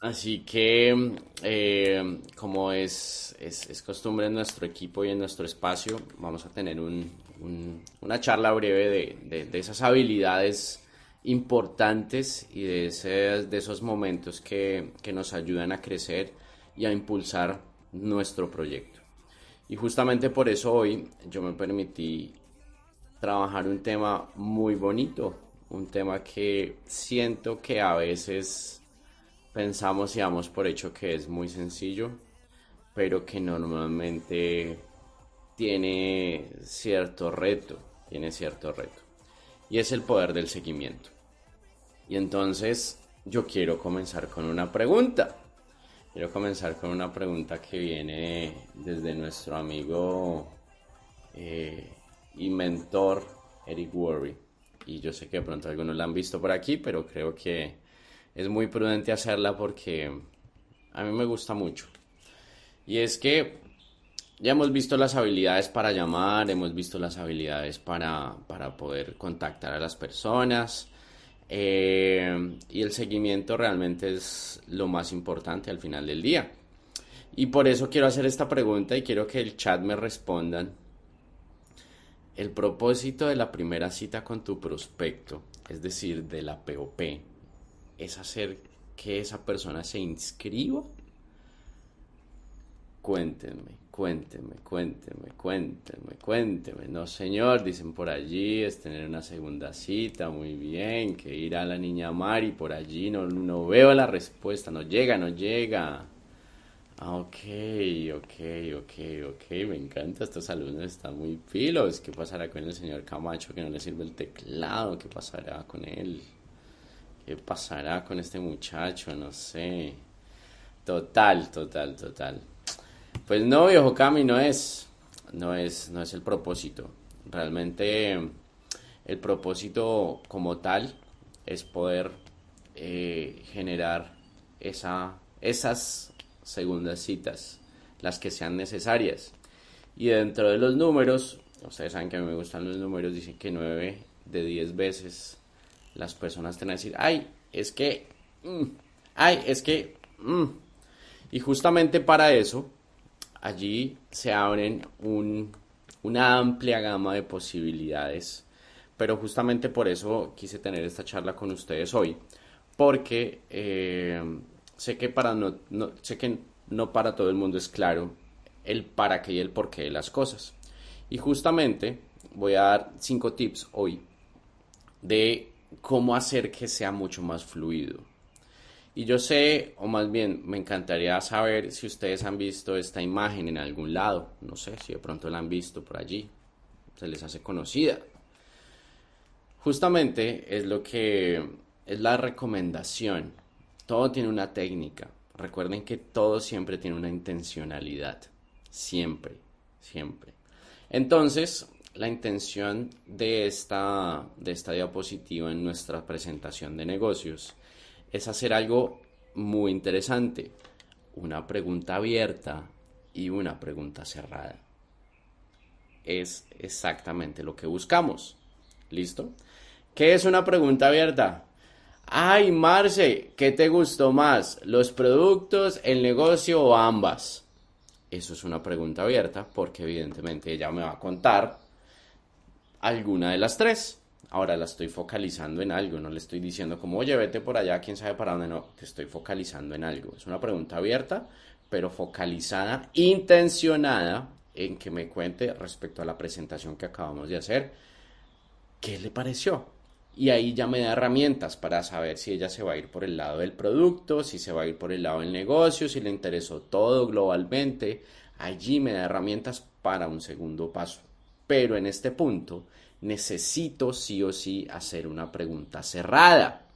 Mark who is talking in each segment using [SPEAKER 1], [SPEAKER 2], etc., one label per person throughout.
[SPEAKER 1] Así que, eh, como es, es, costumbre en nuestro equipo y en nuestro espacio, vamos a tener una charla breve de, esas habilidades importantes y de, de esos momentos que, que nos ayudan a crecer y a impulsar nuestro proyecto. Y justamente por eso hoy yo me permití trabajar un tema muy bonito, un tema que siento que a veces pensamos y damos por hecho que es muy sencillo, pero que normalmente tiene cierto reto, tiene cierto reto. Y es el poder del seguimiento. Y entonces yo quiero comenzar con una pregunta. Quiero comenzar con una pregunta que viene desde nuestro amigo eh, y mentor Eric Worry. Y yo sé que de pronto algunos la han visto por aquí, pero creo que es muy prudente hacerla porque a mí me gusta mucho. Y es que ya hemos visto las habilidades para llamar, hemos visto las habilidades para, poder contactar a las personas. Eh, y el seguimiento realmente es lo más importante al final del día. Y por eso quiero hacer esta pregunta y quiero que el chat me respondan. El propósito de la primera cita con tu prospecto, es decir, de la POP, es hacer que esa persona se inscriba. Cuéntenme, cuéntenme, cuéntenme, cuéntenme, cuéntenme. No, señor, dicen por allí, es tener una segunda cita, muy bien, que ir a la niña Mari por allí, no, no veo la respuesta, no llega, no llega. Ah, ok, ok, ok, ok, me encanta, estos alumnos están muy filos. ¿Qué pasará con el señor Camacho que no le sirve el teclado? ¿Qué pasará con él? ¿Qué pasará con este muchacho? No sé. Total, total, total. Pues no, viejo Cami, no es. No es, no es el propósito. Realmente el propósito como tal es poder eh, generar esa, esas segundas citas, las que sean necesarias. Y dentro de los números, ustedes saben que a mí me gustan los números, dicen que 9 de 10 veces las personas tienen a decir, ay, es que, mm, ay, es que, mm". y justamente para eso, allí se abren una amplia gama de posibilidades, pero justamente por eso quise tener esta charla con ustedes hoy, porque eh, sé que para no, no, sé que no para todo el mundo es claro el para qué y el por qué de las cosas. Y justamente voy a dar cinco tips hoy de cómo hacer que sea mucho más fluido. Y yo sé, o más bien me encantaría saber si ustedes han visto esta imagen en algún lado. No sé si de pronto la han visto por allí. Se les hace conocida. Justamente es lo que es la recomendación. Todo tiene una técnica. Recuerden que todo siempre tiene una intencionalidad. Siempre, siempre. Entonces, la intención de esta, de esta diapositiva en nuestra presentación de negocios es hacer algo muy interesante, una pregunta abierta y una pregunta cerrada. Es exactamente lo que buscamos. ¿Listo? ¿Qué es una pregunta abierta? Ay, Marce, ¿qué te gustó más? ¿Los productos, el negocio o ambas? Eso es una pregunta abierta porque evidentemente ella me va a contar alguna de las tres. Ahora la estoy focalizando en algo, no le estoy diciendo como, oye, por allá, quién sabe para dónde, no, te estoy focalizando en algo. Es una pregunta abierta, pero focalizada, intencionada en que me cuente respecto a la presentación que acabamos de hacer, ¿qué le pareció? Y ahí ya me da herramientas para saber si ella se va a ir por el lado del producto, si se va a ir por el lado del negocio, si le interesó todo globalmente. Allí me da herramientas para un segundo paso. Pero en este punto necesito sí o sí hacer una pregunta cerrada,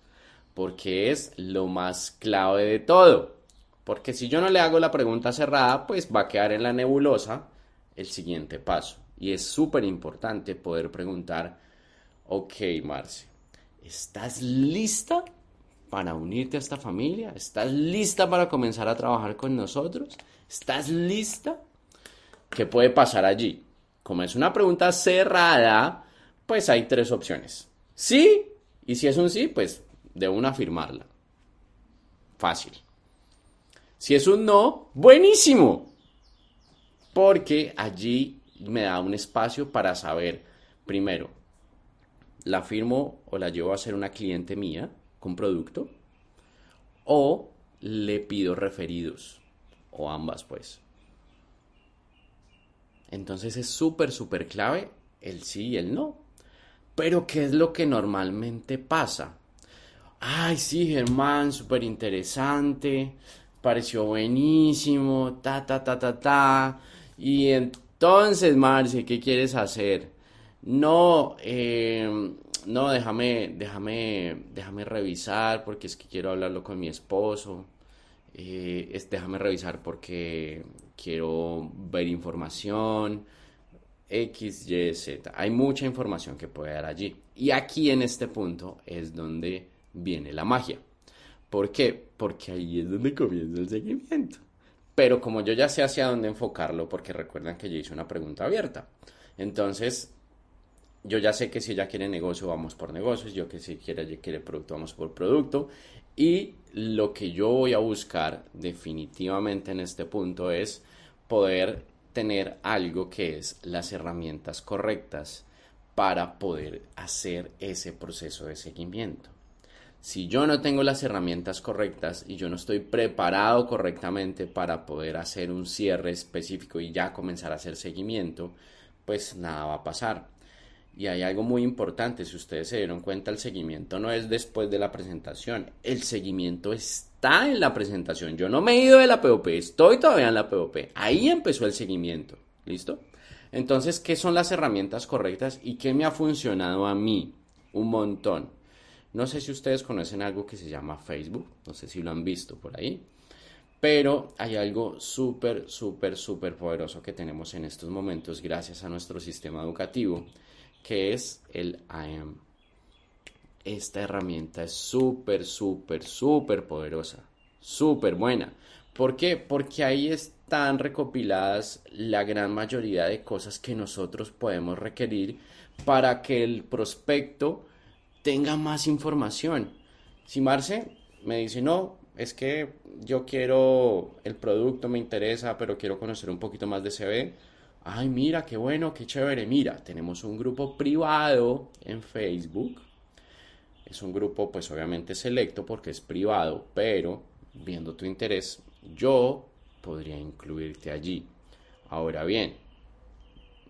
[SPEAKER 1] porque es lo más clave de todo. Porque si yo no le hago la pregunta cerrada, pues va a quedar en la nebulosa el siguiente paso. Y es súper importante poder preguntar, ok, Marce, ¿estás lista para unirte a esta familia? ¿Estás lista para comenzar a trabajar con nosotros? ¿Estás lista? ¿Qué puede pasar allí? Como es una pregunta cerrada, pues hay tres opciones. Sí, y si es un sí, pues debo una afirmarla. Fácil. Si es un no, buenísimo. Porque allí me da un espacio para saber, primero, la firmo o la llevo a ser una cliente mía con producto o le pido referidos o ambas pues. Entonces es súper, súper clave el sí y el no. Pero ¿qué es lo que normalmente pasa? Ay, sí, Germán, súper interesante, pareció buenísimo, ta, ta, ta, ta, ta. Y entonces, Marce, ¿qué quieres hacer? No, eh, no, déjame, déjame, déjame revisar porque es que quiero hablarlo con mi esposo. Eh, es, déjame revisar porque quiero ver información. X, Y, Z. Hay mucha información que puede dar allí. Y aquí en este punto es donde viene la magia. ¿Por qué? Porque ahí es donde comienza el seguimiento. Pero como yo ya sé hacia dónde enfocarlo, porque recuerdan que yo hice una pregunta abierta. Entonces, yo ya sé que si ella quiere negocio, vamos por negocios. Yo que si quiere, quiere producto, vamos por producto. Y lo que yo voy a buscar definitivamente en este punto es poder tener algo que es las herramientas correctas para poder hacer ese proceso de seguimiento. Si yo no tengo las herramientas correctas y yo no estoy preparado correctamente para poder hacer un cierre específico y ya comenzar a hacer seguimiento, pues nada va a pasar. Y hay algo muy importante, si ustedes se dieron cuenta, el seguimiento no es después de la presentación, el seguimiento está en la presentación. Yo no me he ido de la POP, estoy todavía en la POP. Ahí empezó el seguimiento, ¿listo? Entonces, ¿qué son las herramientas correctas y qué me ha funcionado a mí? Un montón. No sé si ustedes conocen algo que se llama Facebook, no sé si lo han visto por ahí, pero hay algo súper, súper, súper poderoso que tenemos en estos momentos gracias a nuestro sistema educativo que es el IAM. Esta herramienta es súper, súper, súper poderosa, súper buena. ¿Por qué? Porque ahí están recopiladas la gran mayoría de cosas que nosotros podemos requerir para que el prospecto tenga más información. Si Marce me dice, no, es que yo quiero el producto, me interesa, pero quiero conocer un poquito más de CB, ay, mira, qué bueno, qué chévere, mira, tenemos un grupo privado en Facebook. Es un grupo, pues obviamente selecto porque es privado, pero viendo tu interés, yo podría incluirte allí. Ahora bien,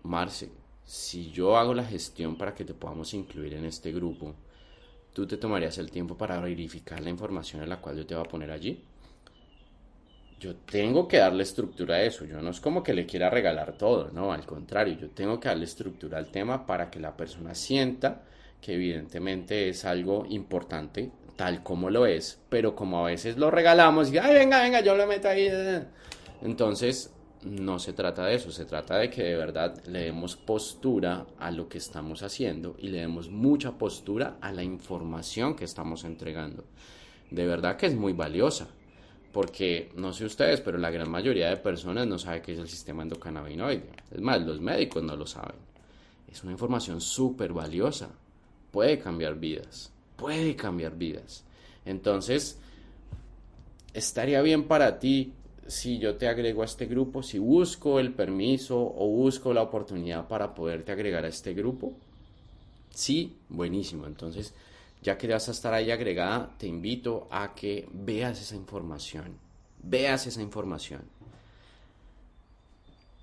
[SPEAKER 1] Marce, si yo hago la gestión para que te podamos incluir en este grupo, ¿tú te tomarías el tiempo para verificar la información en la cual yo te voy a poner allí? Yo tengo que darle estructura a eso. Yo no es como que le quiera regalar todo, no, al contrario, yo tengo que darle estructura al tema para que la persona sienta que evidentemente es algo importante, tal como lo es, pero como a veces lo regalamos y, ay, venga, venga, yo lo meto ahí. Entonces, no se trata de eso, se trata de que de verdad le demos postura a lo que estamos haciendo y le demos mucha postura a la información que estamos entregando. De verdad que es muy valiosa porque no sé ustedes, pero la gran mayoría de personas no sabe qué es el sistema endocannabinoide. Es más, los médicos no lo saben. Es una información súper valiosa. Puede cambiar vidas. Puede cambiar vidas. Entonces, estaría bien para ti si yo te agrego a este grupo, si busco el permiso o busco la oportunidad para poderte agregar a este grupo. Sí, buenísimo. Entonces, ya que vas a estar ahí agregada, te invito a que veas esa información. Veas esa información.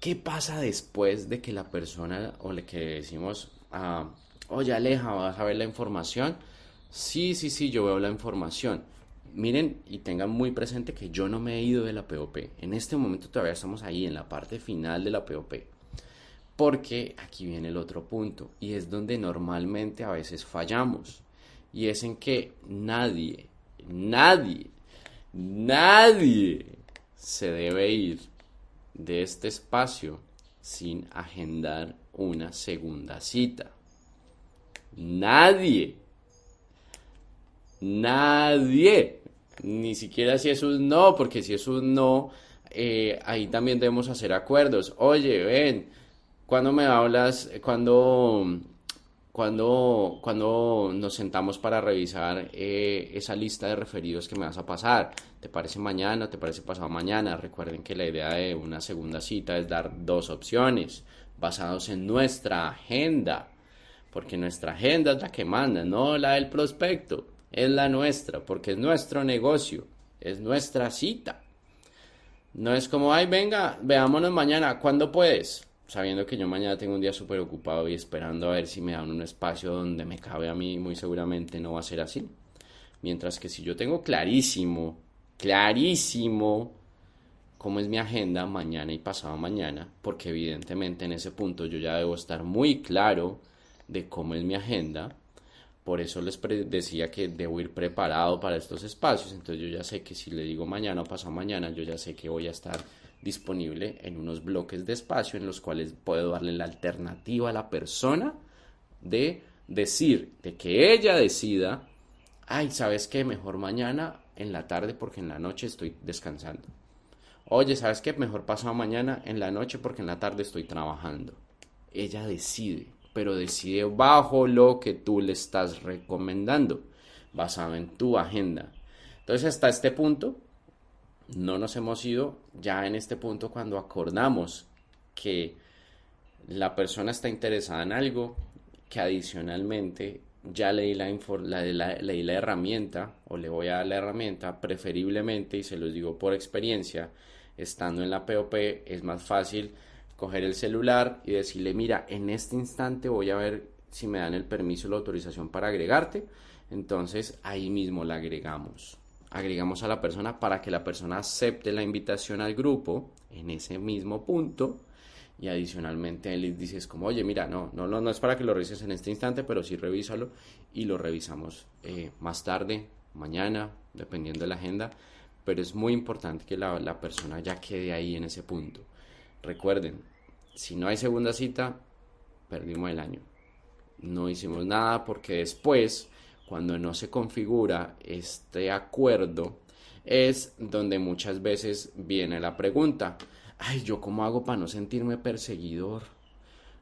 [SPEAKER 1] ¿Qué pasa después de que la persona o le que decimos, ah, oye Aleja, vas a ver la información? Sí, sí, sí, yo veo la información. Miren y tengan muy presente que yo no me he ido de la POP. En este momento todavía estamos ahí en la parte final de la POP. Porque aquí viene el otro punto y es donde normalmente a veces fallamos y es en que nadie, nadie, nadie se debe ir de este espacio sin agendar una segunda cita. Nadie. Nadie. Ni siquiera si es un no, porque si es un no, eh, ahí también debemos hacer acuerdos. Oye, ven, cuando me hablas, cuando cuando, cuando nos sentamos para revisar eh, esa lista de referidos que me vas a pasar. ¿Te parece mañana? ¿Te parece pasado mañana? Recuerden que la idea de una segunda cita es dar dos opciones basados en nuestra agenda. Porque nuestra agenda es la que manda, no la del prospecto. Es la nuestra, porque es nuestro negocio, es nuestra cita. No es como, ay, venga, veámonos mañana, ¿cuándo puedes? Sabiendo que yo mañana tengo un día súper ocupado y esperando a ver si me dan un espacio donde me cabe a mí, muy seguramente no va a ser así. Mientras que si yo tengo clarísimo, clarísimo cómo es mi agenda mañana y pasado mañana, porque evidentemente en ese punto yo ya debo estar muy claro de cómo es mi agenda, por eso les decía que debo ir preparado para estos espacios, entonces yo ya sé que si le digo mañana o pasado mañana, yo ya sé que voy a estar disponible en unos bloques de espacio en los cuales puedo darle la alternativa a la persona de decir, de que ella decida, ay, ¿sabes qué? Mejor mañana en la tarde porque en la noche estoy descansando. Oye, ¿sabes qué? Mejor pasado mañana en la noche porque en la tarde estoy trabajando. Ella decide, pero decide bajo lo que tú le estás recomendando, basado en tu agenda. Entonces, hasta este punto, no nos hemos ido ya en este punto cuando acordamos que la persona está interesada en algo, que adicionalmente ya leí la, leí la herramienta o le voy a dar la herramienta, preferiblemente, y se los digo por experiencia, estando en la POP es más fácil coger el celular y decirle, mira, en este instante voy a ver si me dan el permiso o la autorización para agregarte. Entonces ahí mismo la agregamos agregamos a la persona para que la persona acepte la invitación al grupo en ese mismo punto. Y adicionalmente él dices como oye mira no no no, es para que lo revises en este instante pero sí revísalo y lo revisamos eh, más tarde mañana dependiendo de la agenda pero es muy importante que la, la persona ya quede ahí en ese punto. Recuerden si no hay segunda cita perdimos el año. No hicimos nada porque después cuando no se configura este acuerdo, es donde muchas veces viene la pregunta, ay, ¿yo cómo hago para no sentirme perseguidor?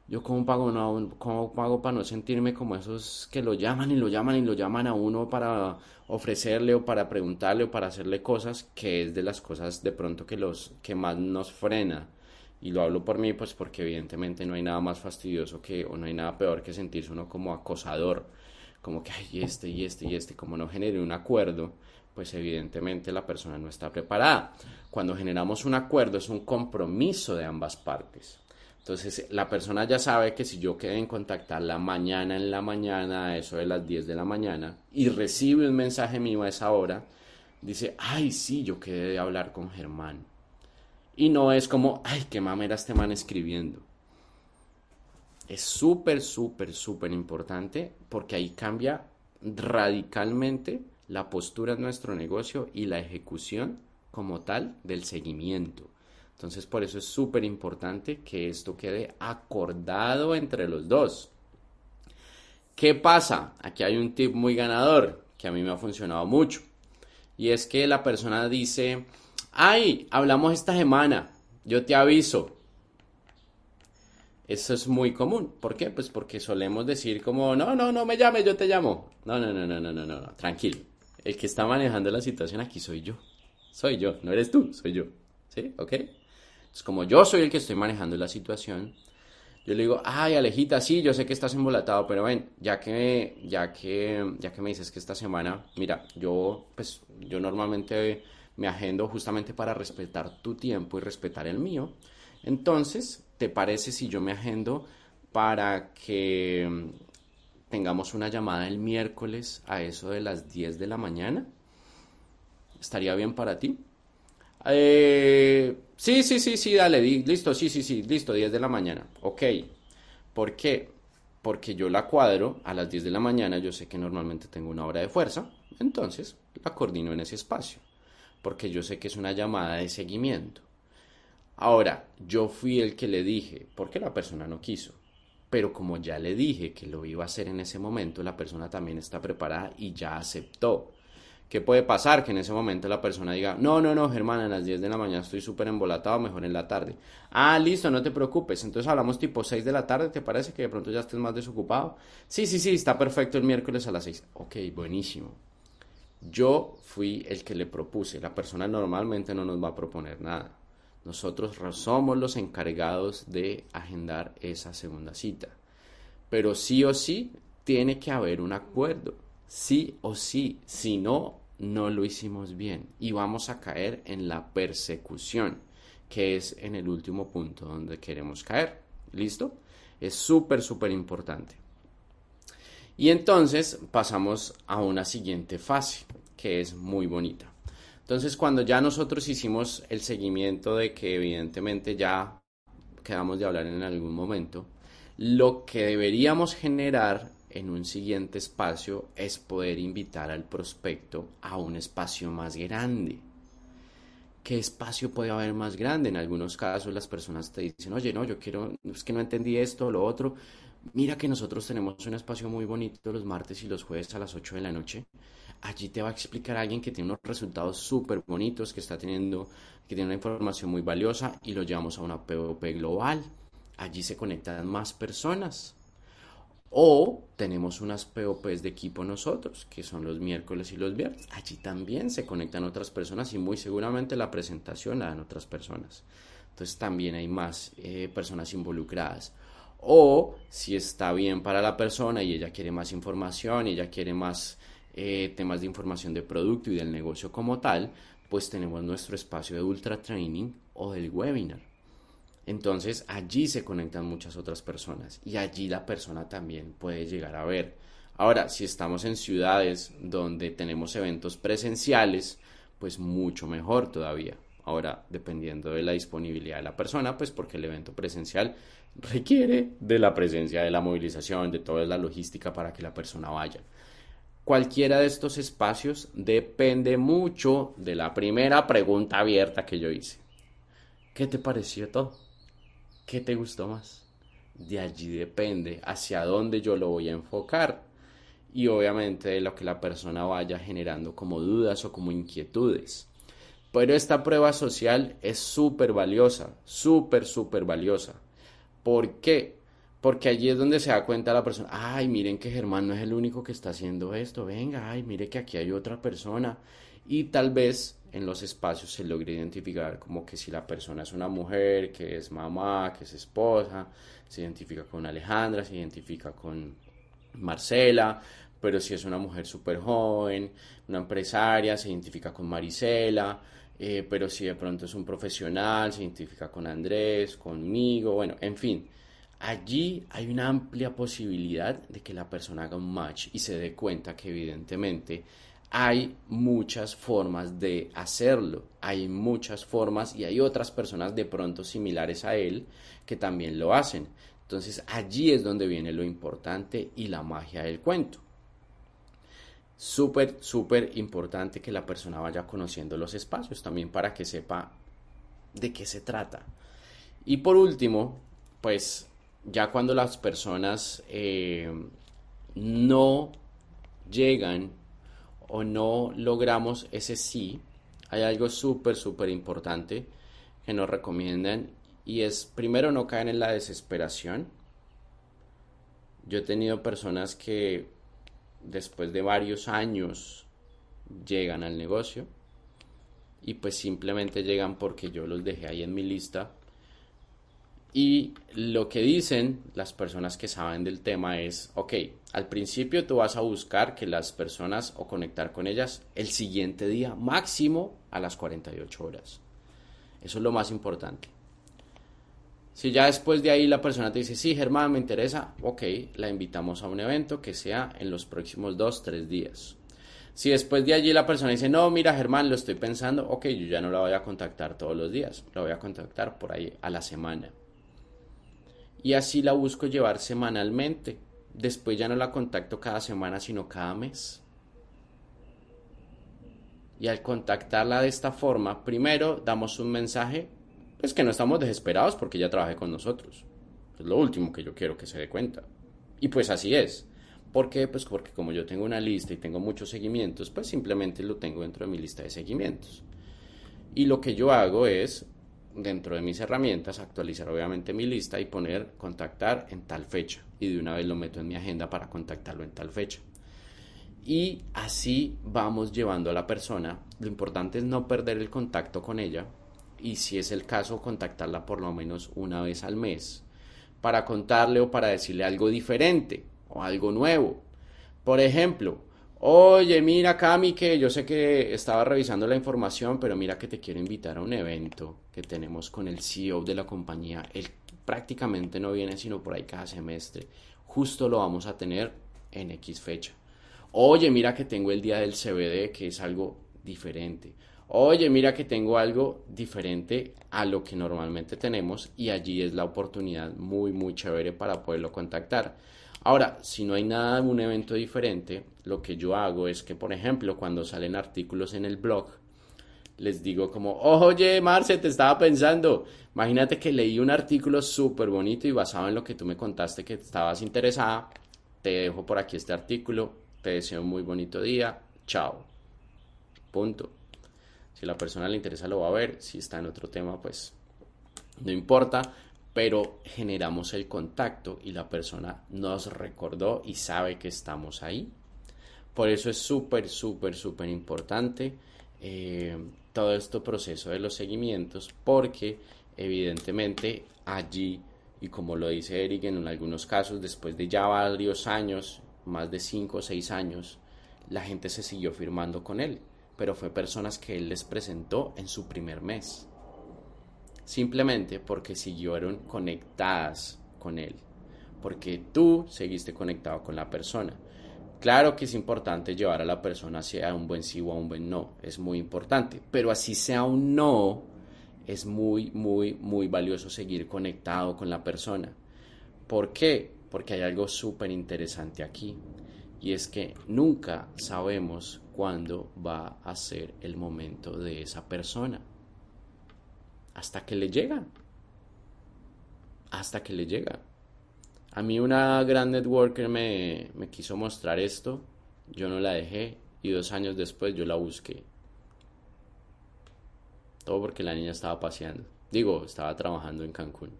[SPEAKER 1] ¿Yo cómo pago, cómo hago para no sentirme como esos que lo llaman y lo llaman y lo llaman a uno para ofrecerle o para preguntarle o para hacerle cosas que es de las cosas de pronto que los que más nos frena? Y lo hablo por mí, pues porque evidentemente no hay nada más fastidioso que, o no hay nada peor que sentirse uno como acosador como que, hay este y este y este, como no genere un acuerdo, pues evidentemente la persona no está preparada. Cuando generamos un acuerdo es un compromiso de ambas partes. Entonces la persona ya sabe que si yo quedé en contactarla mañana en la mañana, a eso de las 10 de la mañana, y recibe un mensaje mío a esa hora, dice, ay, sí, yo quedé de hablar con Germán. Y no es como, ay, qué mamera este man escribiendo es súper, súper, súper importante porque ahí cambia radicalmente la postura de nuestro negocio y la ejecución como tal del seguimiento. Entonces por eso es súper importante que esto quede acordado entre los dos. ¿Qué pasa? Aquí hay un tip muy ganador que a mí me ha funcionado mucho. Y es que la persona dice, ay, hablamos esta semana, yo te aviso, eso es muy común. ¿Por qué? Pues porque solemos decir como, no, no, no me llames, yo te llamo. No, no, no, no, no, no, no, tranquilo. El que está manejando la situación aquí soy yo. Soy yo, no eres tú, soy yo. ¿Sí? ¿Ok? Es como yo soy el que estoy manejando la situación. Yo le digo, ay, Alejita, sí, yo sé que estás embolatado, pero ven, ya que, ya que, ya que me dices que esta semana, mira, yo, pues, yo normalmente me agendo justamente para respetar tu tiempo y respetar el mío. Entonces, ¿te parece si yo me agendo para que mm, tengamos una llamada el miércoles a eso de las 10 de la mañana? ¿Estaría bien para ti? Eh, sí, sí, sí, sí, dale, listo, sí, sí, sí, listo, 10 de la mañana. Ok. ¿Por qué? Porque yo la cuadro a las 10 de la mañana, yo sé que normalmente tengo una hora de fuerza, entonces la coordino en ese espacio, porque yo sé que es una llamada de seguimiento. Ahora, yo fui el que le dije, porque la persona no quiso. Pero como ya le dije que lo iba a hacer en ese momento, la persona también está preparada y ya aceptó. ¿Qué puede pasar? Que en ese momento la persona diga, no, no, no, Germán, a las 10 de la mañana estoy súper embolatado, mejor en la tarde. Ah, listo, no te preocupes. Entonces hablamos tipo 6 de la tarde, ¿te parece que de pronto ya estés más desocupado? Sí, sí, sí, está perfecto el miércoles a las 6. Ok, buenísimo. Yo fui el que le propuse. La persona normalmente no nos va a proponer nada. Nosotros somos los encargados de agendar esa segunda cita. Pero sí o sí tiene que haber un acuerdo sí o sí, si no, no lo hicimos bien y vamos a caer en la persecución, que es en el último punto donde queremos caer. ¿Listo? Es súper, súper importante. Y entonces pasamos a una siguiente fase, que es muy bonita. Entonces, cuando ya nosotros hicimos el seguimiento de que evidentemente ya quedamos de hablar en algún momento, lo que deberíamos generar en un siguiente espacio es poder invitar al prospecto a un espacio más grande. ¿Qué espacio puede haber más grande? En algunos casos las personas te dicen, oye, no, yo quiero, es que no entendí esto o lo otro. Mira que nosotros tenemos un espacio muy bonito los martes y los jueves a las 8 de la noche. Allí te va a explicar alguien que tiene unos resultados súper bonitos, que está teniendo, que tiene una información muy valiosa y lo llevamos a una POP global. Allí se conectan más personas. O tenemos unas POPs de equipo nosotros, que son los miércoles y los viernes. Allí también se conectan otras personas y muy seguramente la presentación la dan otras personas. Entonces también hay más eh, personas involucradas. O si está bien para la persona y ella quiere más información y ella quiere más eh, temas de información de producto y del negocio como tal, pues tenemos nuestro espacio de ultra training o del webinar. Entonces allí se conectan muchas otras personas y allí la persona también puede llegar a ver. Ahora, si estamos en ciudades donde tenemos eventos presenciales, pues mucho mejor todavía. Ahora, dependiendo de la disponibilidad de la persona, pues porque el evento presencial requiere de la presencia de la movilización, de toda la logística para que la persona vaya. Cualquiera de estos espacios depende mucho de la primera pregunta abierta que yo hice. ¿Qué te pareció todo? ¿Qué te gustó más? De allí depende hacia dónde yo lo voy a enfocar y obviamente de lo que la persona vaya generando como dudas o como inquietudes. Pero esta prueba social es súper valiosa, súper, súper valiosa. ¿Por qué? Porque allí es donde se da cuenta la persona, ay, miren que Germán no es el único que está haciendo esto, venga, ay, mire que aquí hay otra persona. Y tal vez en los espacios se logra identificar como que si la persona es una mujer, que es mamá, que es esposa, se identifica con Alejandra, se identifica con Marcela, pero si es una mujer súper joven, una empresaria, se identifica con Marisela, eh, pero si de pronto es un profesional, se identifica con Andrés, conmigo, bueno, en fin. Allí hay una amplia posibilidad de que la persona haga un match y se dé cuenta que evidentemente hay muchas formas de hacerlo, hay muchas formas y hay otras personas de pronto similares a él que también lo hacen. Entonces allí es donde viene lo importante y la magia del cuento. Súper, súper importante que la persona vaya conociendo los espacios también para que sepa de qué se trata. Y por último, pues ya cuando las personas eh, no llegan o no logramos ese sí, hay algo súper, súper importante que nos recomiendan y es primero no caer en la desesperación. Yo he tenido personas que después de varios años llegan al negocio y pues simplemente llegan porque yo los dejé ahí en mi lista y lo que dicen las personas que saben del tema es, ok, al principio tú vas a buscar que las personas o conectar con ellas el siguiente día, máximo a las 48 horas. Eso es lo más importante. Si ya después de ahí la persona te dice, sí, Germán, me interesa, ok, la invitamos a un evento que sea en los próximos dos, tres días. Si después de allí la persona dice, no, mira, Germán, lo estoy pensando, ok, yo ya no la voy a contactar todos los días, la voy a contactar por ahí a la semana y así la busco llevar semanalmente. Después ya no la contacto cada semana, sino cada mes. Y al contactarla de esta forma, primero damos un mensaje, pues que no estamos desesperados porque ella trabaje con nosotros. Es lo último que yo quiero que se dé cuenta. Y pues así es. ¿Por qué? Pues porque como yo tengo una lista y tengo muchos seguimientos, pues simplemente lo tengo dentro de mi lista de seguimientos. Y lo que yo hago es, dentro de mis herramientas, actualizar obviamente mi lista y poner contactar en tal fecha. Y de una vez lo meto en mi agenda para contactarlo en tal fecha. Y así vamos llevando a la persona. Lo importante es no perder el contacto con ella. Y si es el caso, contactarla por lo menos una vez al mes para contarle o para decirle algo diferente o algo nuevo. Por ejemplo, oye, mira Cami que yo sé que estaba revisando la información, pero mira que te quiero invitar a un evento que tenemos con el CEO de la compañía. Él prácticamente no viene sino por ahí cada semestre. Justo lo vamos a tener en X fecha. Oye, mira que tengo el día del CBD, que es algo diferente. Oye, mira que tengo algo diferente a lo que normalmente tenemos y allí es la oportunidad muy, muy chévere para poderlo contactar. Ahora, si no hay nada de un evento diferente, lo que yo hago es que, por ejemplo, cuando salen artículos en el blog, les digo como, oye, Marce, te estaba pensando, imagínate que leí un artículo súper bonito y basado en lo que tú me contaste que estabas interesada, te dejo por aquí este artículo, te deseo un muy bonito día, chao. Punto. Si a la persona le interesa lo va a ver, si está en otro tema, pues no importa, pero generamos el contacto y la persona nos recordó y sabe que estamos ahí. Por eso es súper, súper, súper importante eh, todo este proceso de los seguimientos, porque evidentemente allí, y como lo dice Eric en algunos casos, después de ya varios años, más de 5 o 6 años, la gente se siguió firmando con él, pero fue personas que él les presentó en su primer mes simplemente porque siguieron conectadas con él, porque tú seguiste conectado con la persona. Claro que es importante llevar a la persona hacia un buen sí o a un buen no, es muy importante, pero así sea un no, es muy, muy, muy valioso seguir conectado con la persona. ¿Por qué? Porque hay algo súper interesante aquí, y es que nunca sabemos cuándo va a ser el momento de esa persona hasta que le llega. Hasta que le llega. A mí una gran networker me, quiso mostrar esto, yo no la dejé y dos años después yo la busqué. Todo porque la niña estaba paseando. Digo, estaba trabajando en Cancún.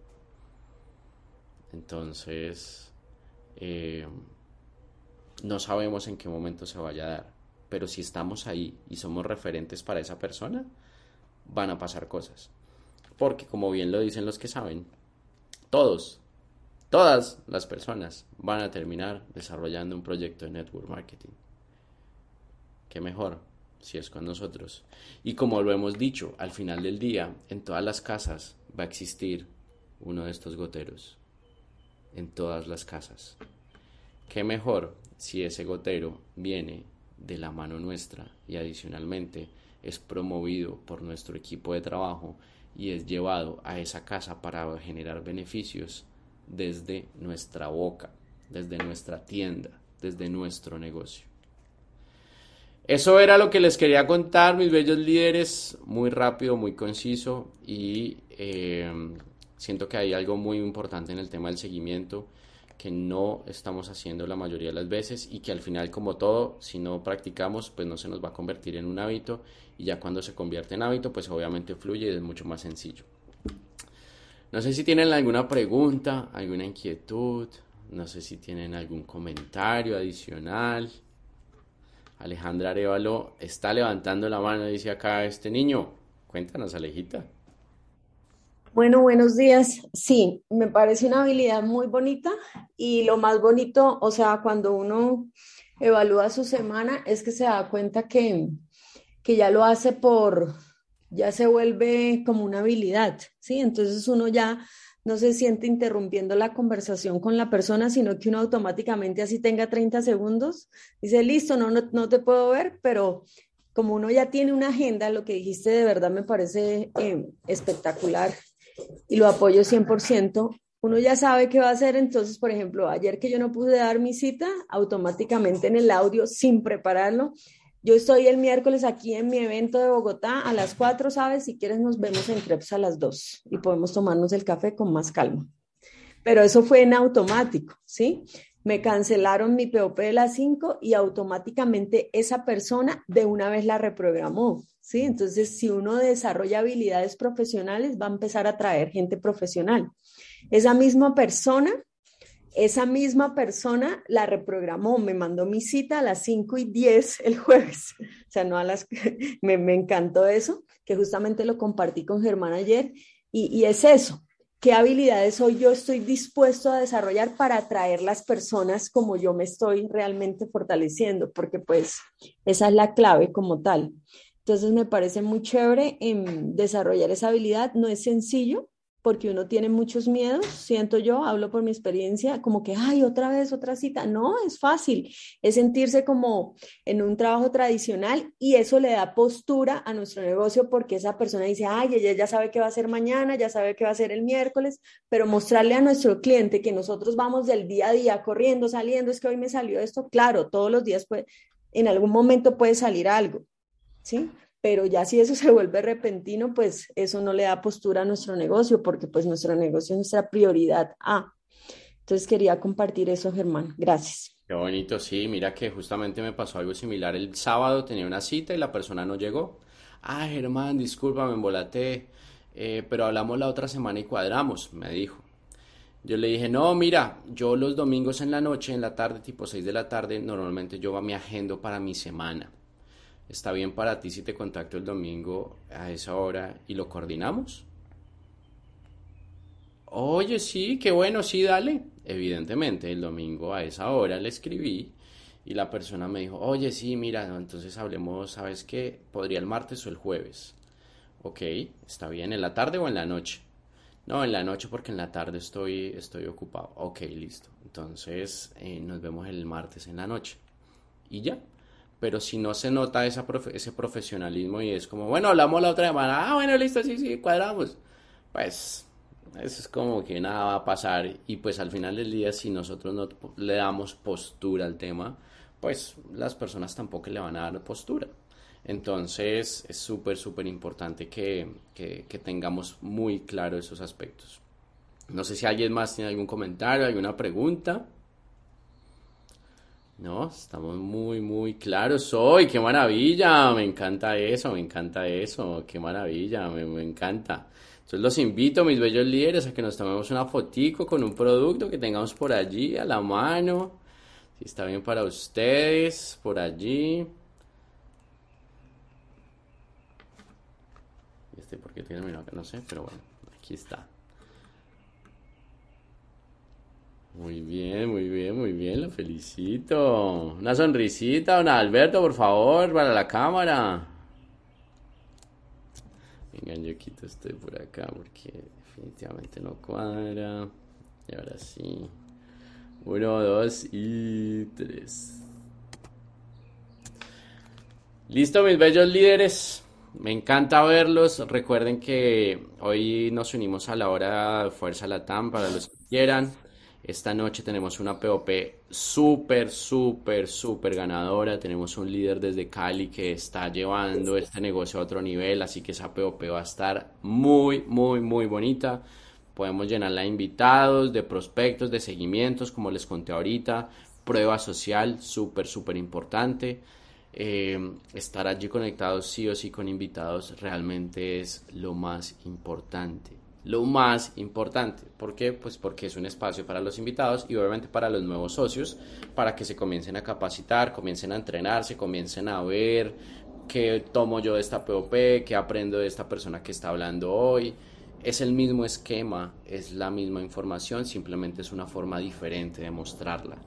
[SPEAKER 1] Entonces, eh, no sabemos en qué momento se vaya a dar. Pero si estamos ahí y somos referentes para esa persona, van a pasar cosas. Porque como bien lo dicen los que saben, todos, todas las personas van a terminar desarrollando un proyecto de network marketing. Qué mejor si es con nosotros. Y como lo hemos dicho, al final del día, en todas las casas va a existir uno de estos goteros. En todas las casas. Qué mejor si ese gotero viene de la mano nuestra y adicionalmente es promovido por nuestro equipo de trabajo y es llevado a esa casa para generar beneficios desde nuestra boca, desde nuestra tienda, desde nuestro negocio. Eso era lo que les quería contar, mis bellos líderes, muy rápido, muy conciso y eh, siento que hay algo muy importante en el tema del seguimiento que no estamos haciendo la mayoría de las veces y que al final como todo, si no practicamos, pues no se nos va a convertir en un hábito y ya cuando se convierte en hábito, pues obviamente fluye y es mucho más sencillo. No sé si tienen alguna pregunta, alguna inquietud, no sé si tienen algún comentario adicional. Alejandra Arevalo está levantando la mano, dice acá este niño. Cuéntanos, Alejita.
[SPEAKER 2] Bueno, buenos días. Sí, me parece una habilidad muy bonita y lo más bonito, o sea, cuando uno evalúa su semana es que se da cuenta que, que ya lo hace por, ya se vuelve como una habilidad, ¿sí? Entonces uno ya no se siente interrumpiendo la conversación con la persona, sino que uno automáticamente así tenga 30 segundos, dice, listo, no, no, no te puedo ver, pero como uno ya tiene una agenda, lo que dijiste de verdad me parece eh, espectacular y lo apoyo 100%, uno ya sabe qué va a hacer. Entonces, por ejemplo, ayer que yo no pude dar mi cita, automáticamente en el audio, sin prepararlo, yo estoy el miércoles aquí en mi evento de Bogotá a las 4, ¿sabes? Si quieres nos vemos en Creps a las 2 y podemos tomarnos el café con más calma. Pero eso fue en automático, ¿sí? me cancelaron mi POP de las 5 y automáticamente esa persona de una vez la reprogramó. ¿Sí? Entonces, si uno desarrolla habilidades profesionales, va a empezar a traer gente profesional. Esa misma persona esa misma persona la reprogramó, me mandó mi cita a las 5 y 10 el jueves. O sea, no a las... me, me encantó eso, que justamente lo compartí con Germán ayer. Y, y es eso, qué habilidades hoy yo estoy dispuesto a desarrollar para atraer las personas como yo me estoy realmente fortaleciendo, porque pues esa es la clave como tal. Entonces me parece muy chévere en desarrollar esa habilidad. No es sencillo, porque uno tiene muchos miedos, siento yo, hablo por mi experiencia, como que, ay, otra vez, otra cita. No, es fácil, es sentirse como en un trabajo tradicional y eso le da postura a nuestro negocio porque esa persona dice, ay, ella ya sabe qué va a hacer mañana, ya sabe qué va a hacer el miércoles, pero mostrarle a nuestro cliente que nosotros vamos del día a día corriendo, saliendo, es que hoy me salió esto, claro, todos los días puede, en algún momento puede salir algo, ¿sí? pero ya si eso se vuelve repentino, pues eso no le da postura a nuestro negocio, porque pues nuestro negocio es nuestra prioridad A. Entonces quería compartir eso, Germán. Gracias.
[SPEAKER 1] Qué bonito, sí, mira que justamente me pasó algo similar. El sábado tenía una cita y la persona no llegó. Ah, Germán, disculpa, me embolaté, eh, pero hablamos la otra semana y cuadramos, me dijo. Yo le dije, no, mira, yo los domingos en la noche, en la tarde, tipo 6 de la tarde, normalmente yo mi agendo para mi semana. ¿Está bien para ti si te contacto el domingo a esa hora y lo coordinamos? Oye, sí, qué bueno, sí, dale. Evidentemente, el domingo a esa hora le escribí y la persona me dijo, oye, sí, mira, entonces hablemos, ¿sabes qué? Podría el martes o el jueves. Ok, está bien, ¿en la tarde o en la noche? No, en la noche porque en la tarde estoy, estoy ocupado. Ok, listo. Entonces eh, nos vemos el martes en la noche. Y ya, pero si no se nota esa ese profesionalismo y es como, bueno, hablamos la otra semana, ah, bueno, listo, sí, sí, cuadramos, pues eso es como que nada va a pasar y pues al final del día si nosotros no le damos postura al tema, pues las personas tampoco le van a dar postura. Entonces es súper, súper importante que, que, que tengamos muy claro esos aspectos. No sé si alguien más tiene algún comentario, alguna pregunta. No, estamos muy, muy claros hoy. ¡Qué maravilla! Me encanta eso, me encanta eso. ¡Qué maravilla! Me, encanta. Entonces los invito, mis bellos líderes, a que nos tomemos una fotico con un producto que tengamos por allí a la mano. Si está bien para ustedes, por allí. Este, ¿por qué tiene acá? No sé, pero bueno, aquí está. Muy bien, muy bien, muy bien, lo felicito. Una sonrisita, don Alberto, por favor, para la cámara. Venga, yo quito este por acá porque definitivamente no cuadra. Y ahora sí. Uno, dos y tres. Listo, mis bellos líderes. Me encanta verlos. Recuerden que hoy nos unimos a la hora de Fuerza Latam para los que quieran. Esta noche tenemos una POP súper, súper, súper ganadora. Tenemos un líder desde Cali que está llevando este negocio a otro nivel, así que esa POP va a estar muy, muy, muy bonita. Podemos llenarla de invitados, de prospectos, de seguimientos, como les conté ahorita. Prueba social, súper, súper importante. Eh, estar allí conectados sí o sí con invitados realmente es lo más importante lo más importante. ¿Por qué? Pues porque es un espacio para los invitados y obviamente para los nuevos socios, para que se comiencen a capacitar, comiencen a entrenarse, comiencen a ver qué tomo yo de esta POP, qué aprendo de esta persona que está hablando hoy. Es el mismo esquema, es la misma información, simplemente es una forma diferente de mostrarla.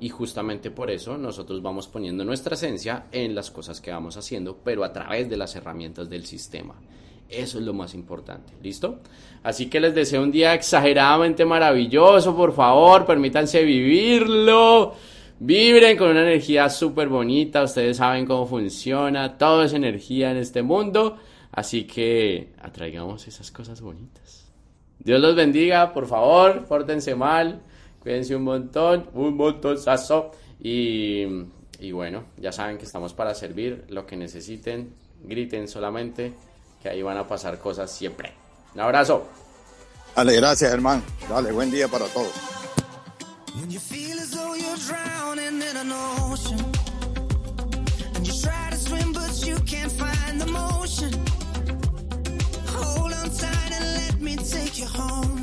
[SPEAKER 1] Y justamente por eso nosotros vamos poniendo nuestra esencia en las cosas que vamos haciendo, pero a través de las herramientas del sistema. Eso es lo más importante, ¿listo? Así que les deseo un día exageradamente maravilloso, por favor, permítanse vivirlo. Vibren con una energía súper bonita, ustedes saben cómo funciona, todo es energía en este mundo, así que atraigamos esas cosas bonitas. Dios los bendiga, por favor, pórtense mal, cuídense un montón, un montonazo y, y bueno, ya saben que estamos para servir lo que necesiten, griten solamente que ahí van a pasar cosas siempre. Un abrazo.
[SPEAKER 3] Dale, gracias, hermano. Dale, buen día para todos. When you feel as though you're drowning in an ocean, and you try to swim but you can't find the motion. Hold on tight and let me take you home.